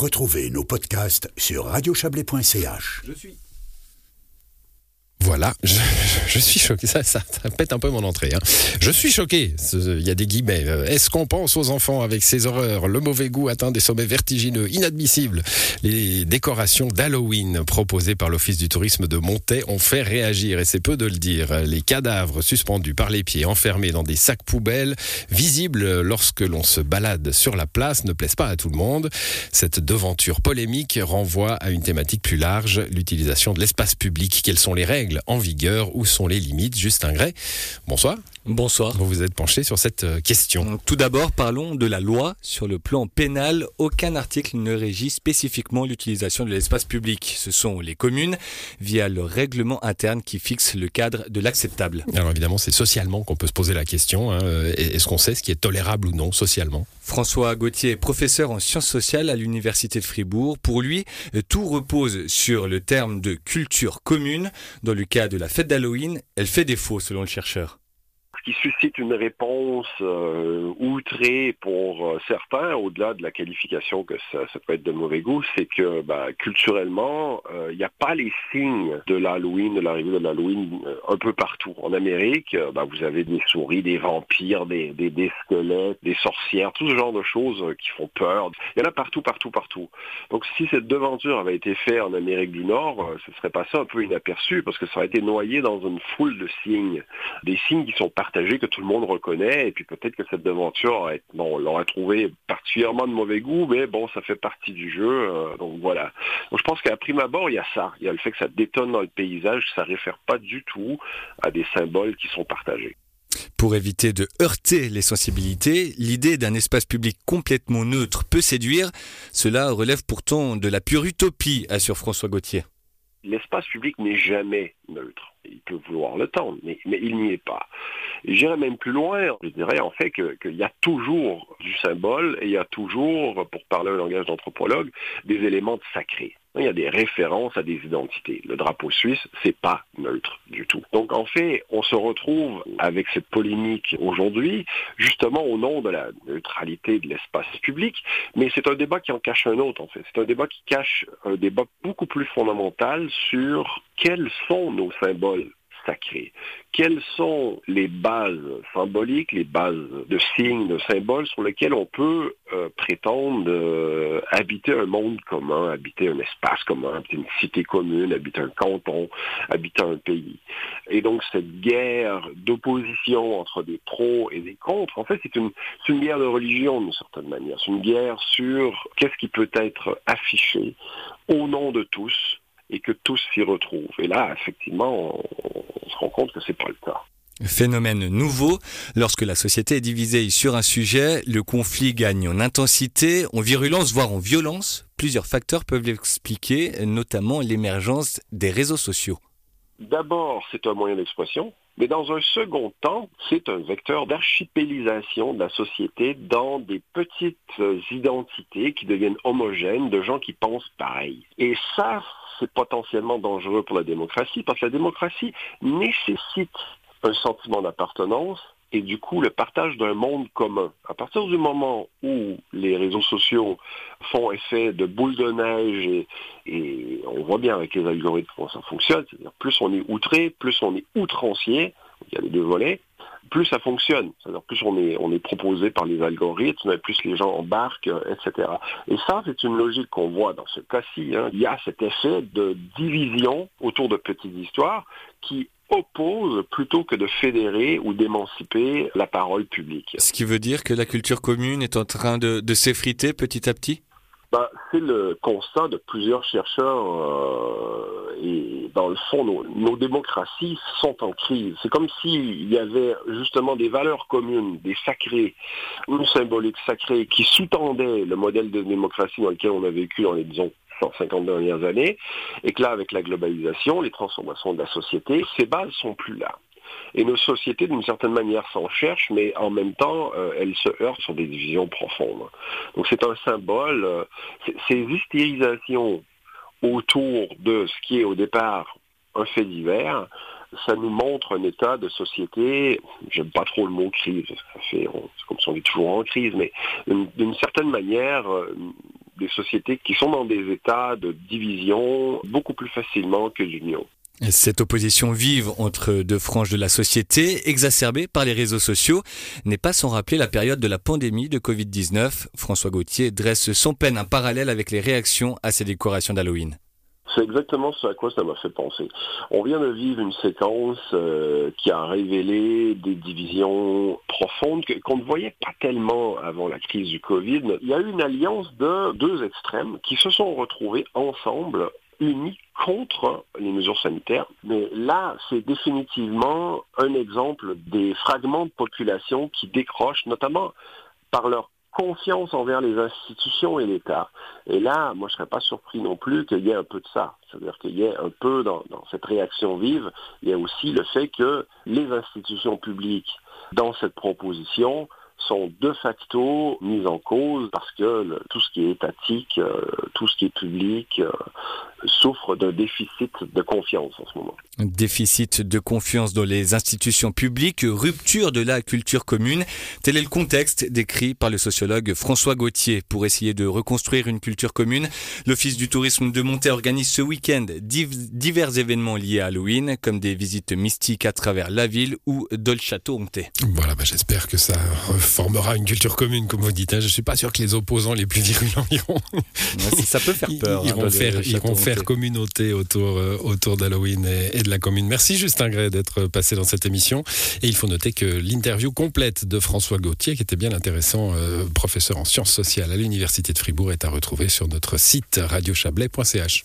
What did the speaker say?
Retrouvez nos podcasts sur radiochablais.ch. Je suis. Voilà, je, suis choqué. Ça, ça, ça pète un peu mon entrée. Hein. Je suis choqué. Il y a des guillemets. Euh, Est-ce qu'on pense aux enfants avec ces horreurs Le mauvais goût atteint des sommets vertigineux, inadmissibles? Les décorations d'Halloween proposées par l'Office du tourisme de Montaix ont fait réagir, et c'est peu de le dire. Les cadavres suspendus par les pieds, enfermés dans des sacs poubelles, visibles lorsque l'on se balade sur la place, ne plaisent pas à tout le monde. Cette devanture polémique renvoie à une thématique plus large, l'utilisation de l'espace public. Quelles sont les règles en vigueur Où sont les limites Justin Gray, bonsoir. Bonsoir. Vous vous êtes penché sur cette euh, question. Tout d'abord, parlons de la loi. Sur le plan pénal, aucun article ne régit spécifiquement l'utilisation de l'espace public. Ce sont les communes, via le règlement interne qui fixe le cadre de l'acceptable. Alors évidemment, c'est socialement qu'on peut se poser la question. hein. Est-ce qu'on sait ce qui est tolérable ou non socialement? François Gauthier est professeur en sciences sociales à l'Université de Fribourg. Pour lui, tout repose sur le terme de culture commune. Dans le cas de la fête d'Halloween, elle fait défaut selon le chercheur. Ce qui suscite une réponse euh, outrée pour euh, certains, au-delà de la qualification que ça, peut être de mauvais goût, c'est que bah, culturellement, euh, il n'y a pas les signes de l'Halloween, de l'arrivée de l'Halloween euh, un peu partout. En Amérique, euh, bah, vous avez des souris, des vampires, des, des, squelettes, des sorcières, tout ce genre de choses euh, qui font peur. Il y en a partout, partout, partout. Donc si cette devanture avait été faite en Amérique du Nord, euh, ce serait passé un peu inaperçu parce que ça aurait été noyé dans une foule de signes des signes qui sont que tout le monde reconnaît, et puis peut-être que cette devanture, on l'aurait trouvé particulièrement de mauvais goût, mais bon, ça fait partie du jeu, euh, donc voilà. Donc je pense qu'à prime abord, il y a ça. Il y a le fait que ça détonne dans le paysage, ça réfère pas du tout à des symboles qui sont partagés. Pour éviter de heurter les sensibilités, l'idée d'un espace public complètement neutre peut séduire. Cela relève pourtant de la pure utopie, assure François Gauthier. L'espace public n'est jamais neutre. Il peut vouloir le temps, mais, il n'y est pas. J'irais même plus loin, je dirais en fait qu'il y a toujours du symbole et il y a toujours, pour parler un langage d'anthropologue, des éléments de sacré. Il y a des références à des identités. Le drapeau suisse, c'est pas neutre du tout. Donc en fait, on se retrouve avec cette polémique aujourd'hui, justement au nom de la neutralité de l'espace public, mais c'est un débat qui en cache un autre en fait. C'est un débat qui cache un débat beaucoup plus fondamental sur quels sont nos symboles Quelles sont les bases symboliques, les bases de signes, de symboles sur lesquels on peut euh, prétendre euh, habiter un monde commun, habiter un espace commun, habiter une cité commune, habiter un canton, habiter un pays? Et donc cette guerre d'opposition entre des pros et des contre, en fait, c'est une, une guerre de religion d'une certaine manière. C'est une guerre sur qu'est-ce qui peut être affiché au nom de tous et que tous s'y retrouvent. Et là, effectivement, on, on se rend compte que c'est pas le cas. Phénomène nouveau, lorsque la société est divisée sur un sujet, le conflit gagne en intensité, en virulence, voire en violence. Plusieurs facteurs peuvent l'expliquer, notamment l'émergence des réseaux sociaux. D'abord, c'est un moyen d'expression, mais dans un second temps, c'est un vecteur d'archipélisation de la société dans des petites identités qui deviennent homogènes de gens qui pensent pareil. Et ça, c'est potentiellement dangereux pour la démocratie, parce que la démocratie nécessite un sentiment d'appartenance et du coup le partage d'un monde commun. À partir du moment où les réseaux sociaux font effet de boule de neige et, on voit bien avec les algorithmes comment ça fonctionne, c'est-à-dire plus on est outré, plus on est outrancier, il y a les deux volets, plus ça fonctionne. Plus on est, proposé par les algorithmes, plus les gens embarquent, euh, etc. Et ça, c'est une logique qu'on voit dans ce cas-ci. hein. Il y a cet effet de division autour de petites histoires qui oppose plutôt que de fédérer ou d'émanciper la parole publique. Ce qui veut dire que la culture commune est en train de s'effriter petit à petit? Ben, c'est le constat de plusieurs chercheurs euh, et dans le fond, nos, démocraties sont en crise. C'est comme s'il y avait justement des valeurs communes, des sacrés, une symbolique sacrée qui sous-tendait le modèle de démocratie dans lequel on a vécu dans les, disons, 150 dernières années, et que là, avec la globalisation, les transformations de la société, ces bases sont plus là. Et nos sociétés, d'une certaine manière, s'en cherchent, mais en même temps, euh, elles se heurtent sur des divisions profondes. Donc c'est un symbole. euh, ces hystérisations autour de ce qui est au départ un fait divers, ça nous montre un état de société, j'aime pas trop le mot crise, ça comme si on est toujours en crise, mais d'une certaine manière, euh, des sociétés qui sont dans des états de division beaucoup plus facilement que l'union. Cette opposition vive entre deux franges de la société, exacerbée par les réseaux sociaux, n'est pas sans rappeler la période de la pandémie de Covid-19. François Gauthier dresse sans peine un parallèle avec les réactions à ces décorations d'Halloween. C'est exactement ce à quoi ça m'a fait penser. On vient de vivre une séquence euh, qui a révélé des divisions profondes qu'on ne voyait pas tellement avant la crise du Covid. Il y a eu une alliance de deux extrêmes qui se sont retrouvés ensemble unis contre les mesures sanitaires. Mais là, c'est définitivement un exemple des fragments de population qui décrochent, notamment par leur confiance envers les institutions et l'État. Et là, moi, je ne serais pas surpris non plus qu'il y ait un peu de ça. C'est-à-dire qu'il y ait un peu dans, dans, cette réaction vive, il y a aussi le fait que les institutions publiques, dans cette proposition, sont de facto mises en cause parce que le, tout ce qui est étatique, euh, tout ce qui est public, euh, souffre d'un déficit de confiance en ce moment. Déficit de confiance dans les institutions publiques, rupture de la culture commune. Tel est le contexte décrit par le sociologue François Gauthier. Pour essayer de reconstruire une culture commune, l'Office du tourisme de Montée organise ce week-end divers événements liés à Halloween, comme des visites mystiques à travers la ville ou dans le château Monté. Voilà, bah j'espère que ça formera une culture commune, comme vous dites. Hein. Je ne suis pas sûr que les opposants les plus virulents iront. ça peut faire peur. Ils, hein, vont, faire, communauté autour, euh, autour d'Halloween et, et, de la commune. Merci Justin Gray d'être passé dans cette émission. Et il faut noter que l'interview complète de François Gauthier, qui était bien intéressant, euh, professeur en sciences sociales à l'Université de Fribourg, est à retrouver sur notre site radiochablais.ch.